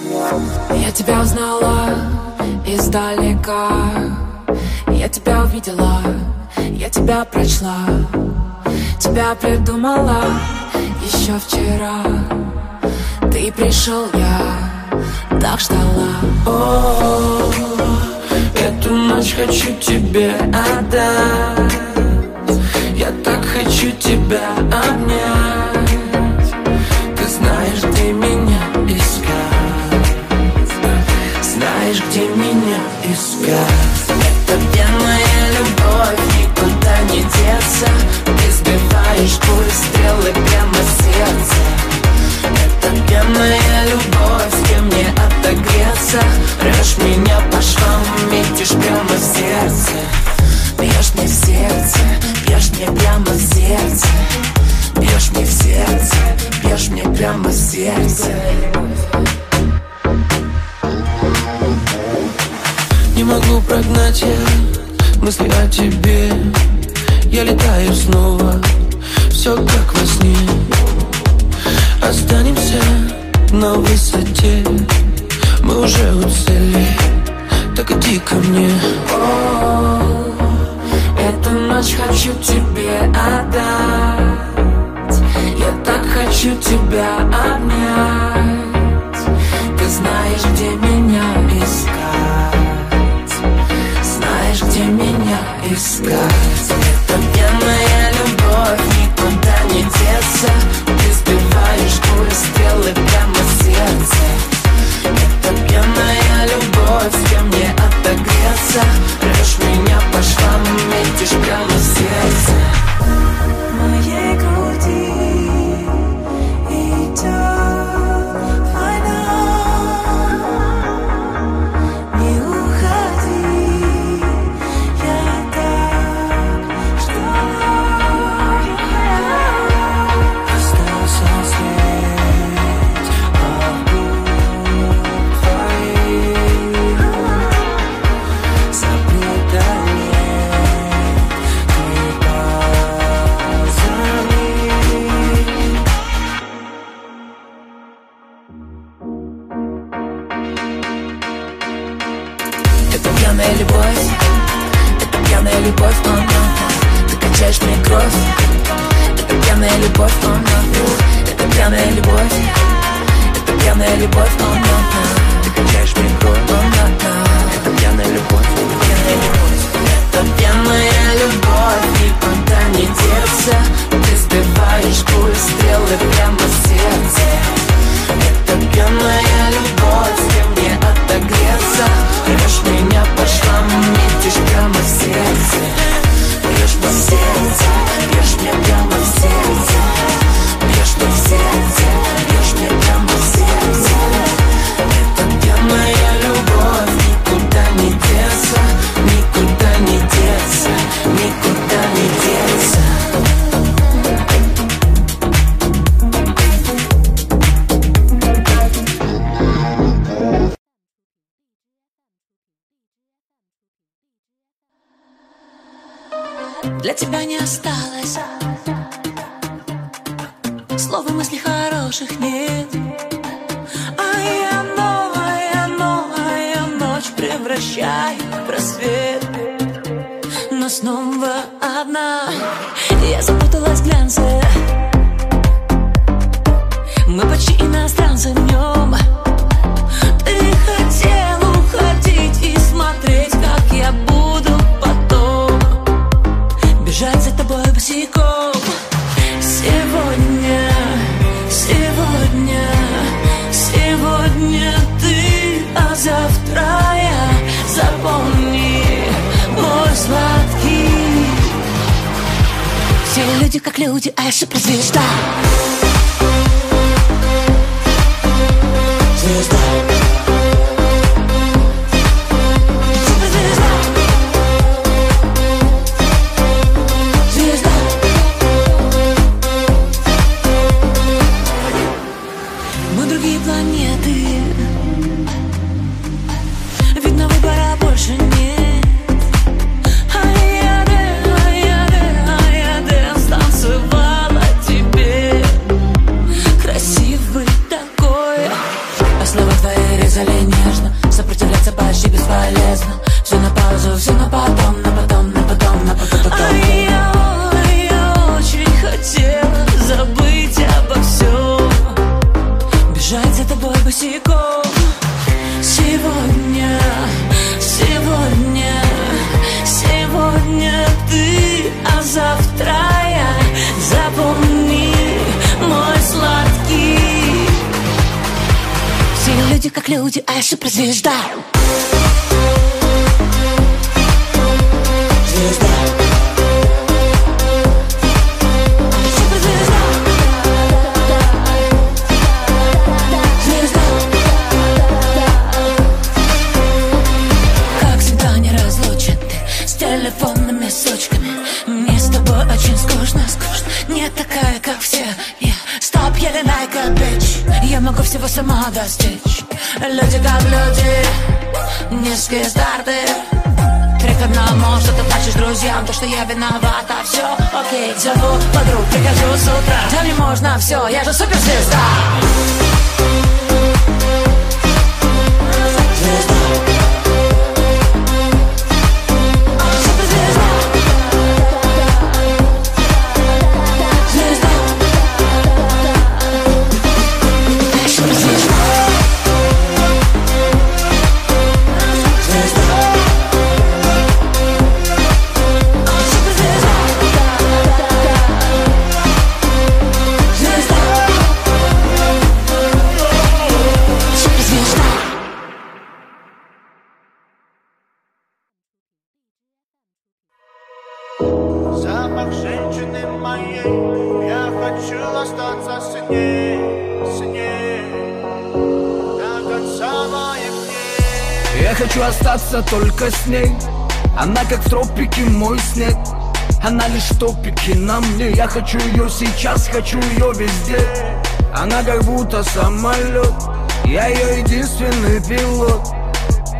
Я тебя узнала издалека. Я тебя увидела, я тебя прочла. Тебя придумала еще вчера. Ты пришел, я так ждала. О, эту ночь хочу тебе отдать. Я так хочу тебя обнять Знаешь, где меня искать. Это пьяная любовь, никуда не деться. Ты сбиваешь пуль стрелы прямо в сердце Это пьяная любовь, где мне отогреться. Режь меня по швам, метишь прямо в сердце. Бьешь мне в сердце, бьешь мне прямо в сердце. Бьешь мне в сердце, бьешь мне прямо в сердце Не могу прогнать я мысли о тебе. Я летаю снова, все как во сне. Останемся на высоте. Мы уже у цели, так иди ко мне. О, Эту ночь хочу тебе отдать. Я так хочу тебя обнять. Ты знаешь, где меня искать где меня искать. Это пьяная любовь, хороших нет. А я новая, новая ночь Превращаю в просвет. Но снова одна. Я запуталась в глянце. Мы почти иностранцы в люди как люди, резали нежно. Сопротивляться почти бесполезно. Все на паузу, все на потом, на потом, на потом, на потом, потом. А я, я очень хотела забыть обо всем Бежать за тобой босиком. Сегодня, сегодня, сегодня ты, а завтра как люди, а я суперзвезда Звезда что я виновата, все окей Зову подруг, прихожу с утра. Да мне можно все, я же суперзвезда хочу остаться только с ней. Она как в тропике мой снег. Она лишь в топике на мне. Я хочу ее сейчас, хочу ее везде. Она как будто самолет Я ее единственный пилот.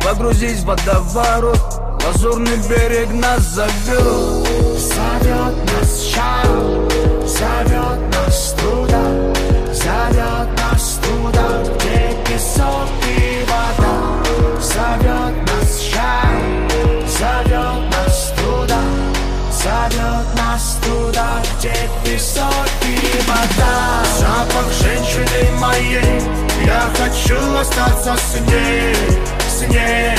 Погрузись в водоворот. Лазурный берег нас зовет Зовет нас шаг, зовет нас туда. Зовет нас туда, где песок и Зовет нас шаг, зовет нас туда Зовет нас туда, где песок и вода. Запах женщины моей Я хочу остаться с ней, с ней.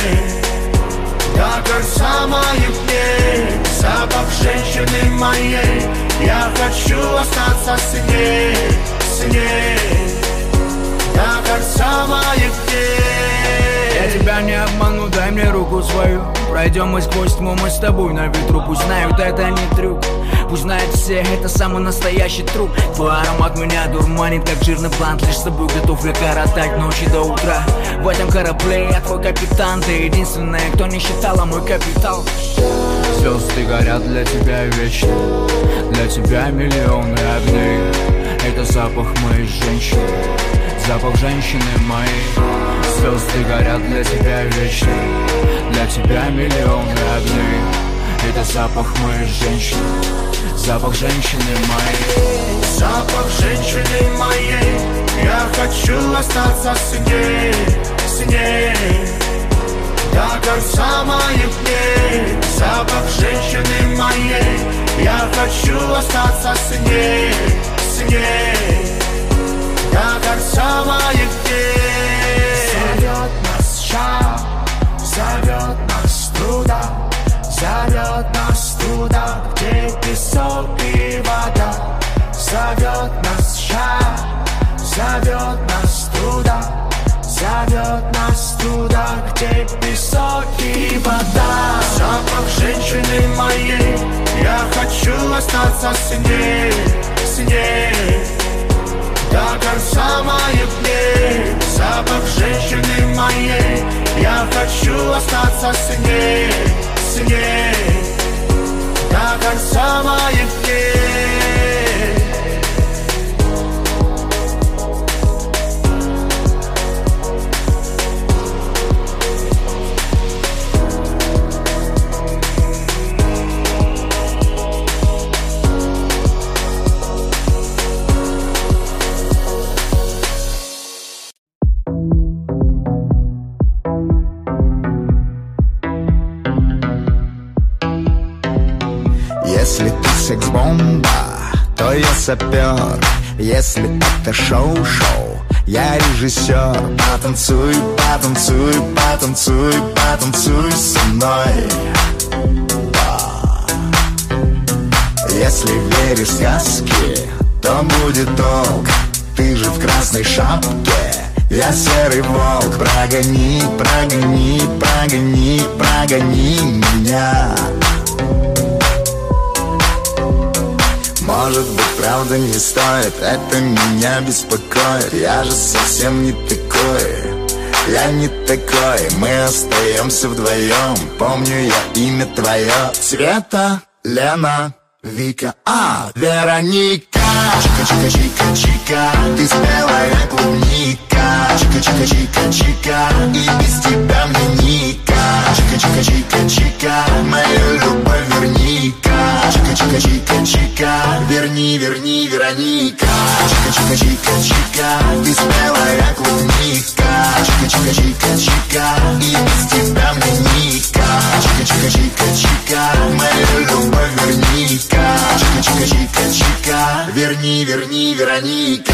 До конца моих дней. Запах женщины моей Я хочу остаться с ней, с ней. До конца моих дней тебя не обману, дай мне руку свою. Пройдем мы сквозь тьму, мы с тобой на ветру. Пусть знают, это не трюк. Пусть знают все, это самый настоящий труп Твой аромат меня дурманит, как жирный блант. Лишь с тобой готов я коротать ночи до утра. В этом корабле я твой капитан. Ты единственная, кто не считала мой капитал. Звезды горят для тебя вечно. Для тебя миллионы огней Это запах моей женщины Запах женщины моей. Звезды горят для тебя вечно Для тебя миллионы огней. Это запах моей женщины Запах женщины моей. Запах женщины моей. Я хочу остаться с ней, с ней До конца моих дней. Запах женщины моей. Я хочу остаться с ней, с ней До конца моих дней. Зовет нас шаг, зовет нас туда Зовет нас туда, где песок и вода. Зовет нас шаг, зовет нас туда Зовет нас туда, где песок и вода. Запах женщины моей Я хочу остаться с ней, с ней до конца моих дней Запах женщины моей. Я хочу остаться с ней, с ней Если ты секс-бомба, то я сапер. Если это шоу-шоу, Я режиссер. Потанцуй, потанцуй, потанцуй, потанцуй со мной. Если веришь в сказки, то будет толк Ты же в красной шапке я серый волк, прогони, прогони, прогони, прогони меня Может быть, правда не стоит, это меня беспокоит. Я же совсем не такой, я не такой. Мы остаемся вдвоем, помню я имя твое. Света, Лена, Вика, а, Вероника. Чика-чика-чика-чика Ты спелая клубника. Чика-чика-чика-чика И без тебя мне ника Чика-чика-чика-чика Мою любовь верника Чика-чика-чика-чика Верни, верни, Вероника. Чика-чика-чика-чика Ты спелая клубника. Чика-чика-чика-чика И без тебя мне ника Чика-чика-чика-чика Мою любовь верника. Чика-чика-чика-чика Верни, верни, Вероника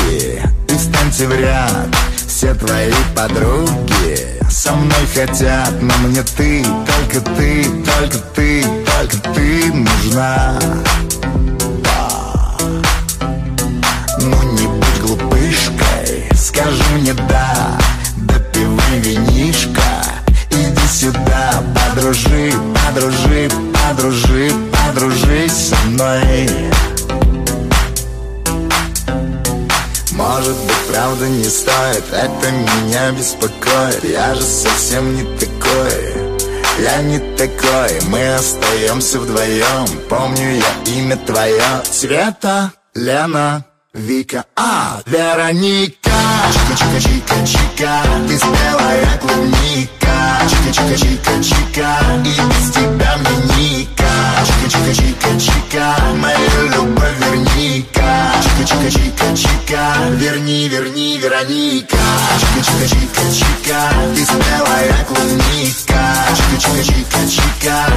руки и встаньте в ряд Все твои подруги со мной хотят Но мне ты, только ты, только ты, только ты нужна. Ну не будь глупышкой, скажи мне да Допивай винишко, иди сюда Подружи, подружи, подружи, подружись со мной Может быть, правда не стоит, это меня беспокоит. Я же совсем не такой, я не такой. Мы остаемся вдвоем, помню я имя твое. Света, Лена, Вика, а, Вероника. Чика-чика-чика-чика, ты спелая клубника. Чика-чика-чика-чика, и без тебя мне ника Чика-чика-чика-чика, мою любовь верника. Чика-чика-чика-чика, верни, верни, Вероника. Чика-чика-чика-чика, ты спелая клубника. Чика-чика-чика-чика,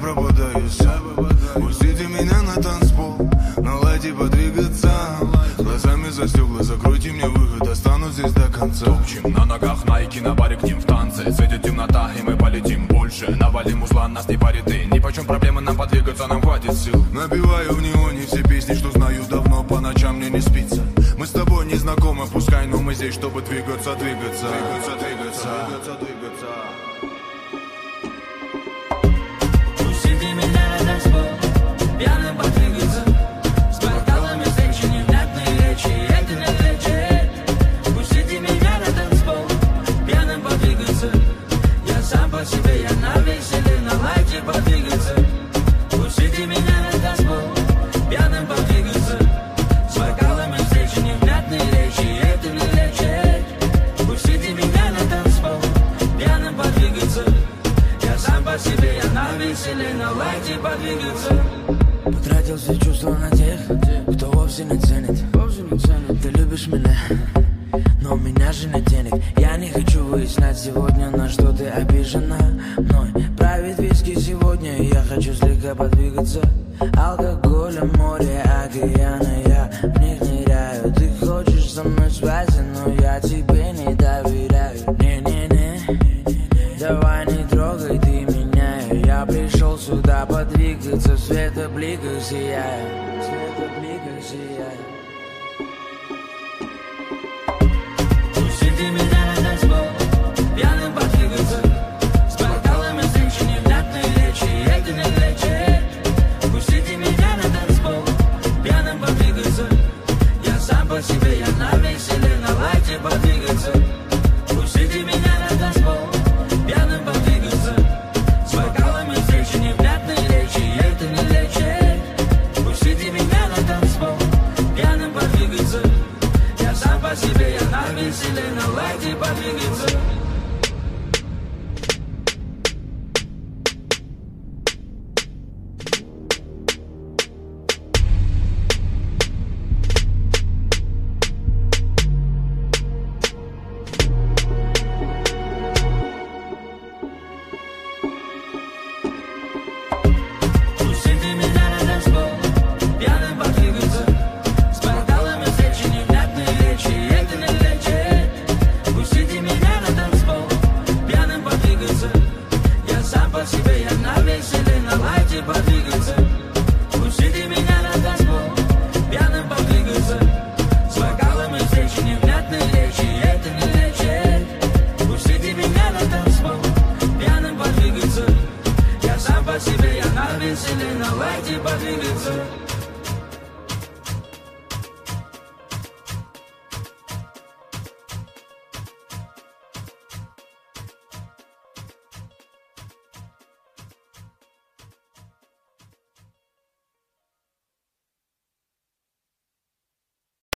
лица, и я пропадаю сам. Пустите меня на танцпол, наладьте подвигаться. Глазами за стекла, закройте мне выход, останусь здесь до конца. Топчем на ногах найки, на баре к ним в танце. Светит темнота, и мы полетим больше. Навалим узла, нас не парит и Ни почем проблемы нам подвигаться, нам хватит сил. Набиваю в неоне все песни, что знаю давно, по ночам мне не спится. Мы с тобой не знакомы, пускай, но мы здесь, чтобы двигаться, двигаться. Двигаться, двигаться, двигаться, двигаться Но у меня жена денег. Я не хочу выяснять сегодня, на что ты обижена Мной. Правит виски сегодня Я хочу слегка подвигаться. Алкоголя, море, океаны Я в них ныряю. Ты хочешь со мной связи, но я тебе не доверяю. Не-не-не Давай не трогай ты меня. Я пришел сюда подвигаться В светобликах сияю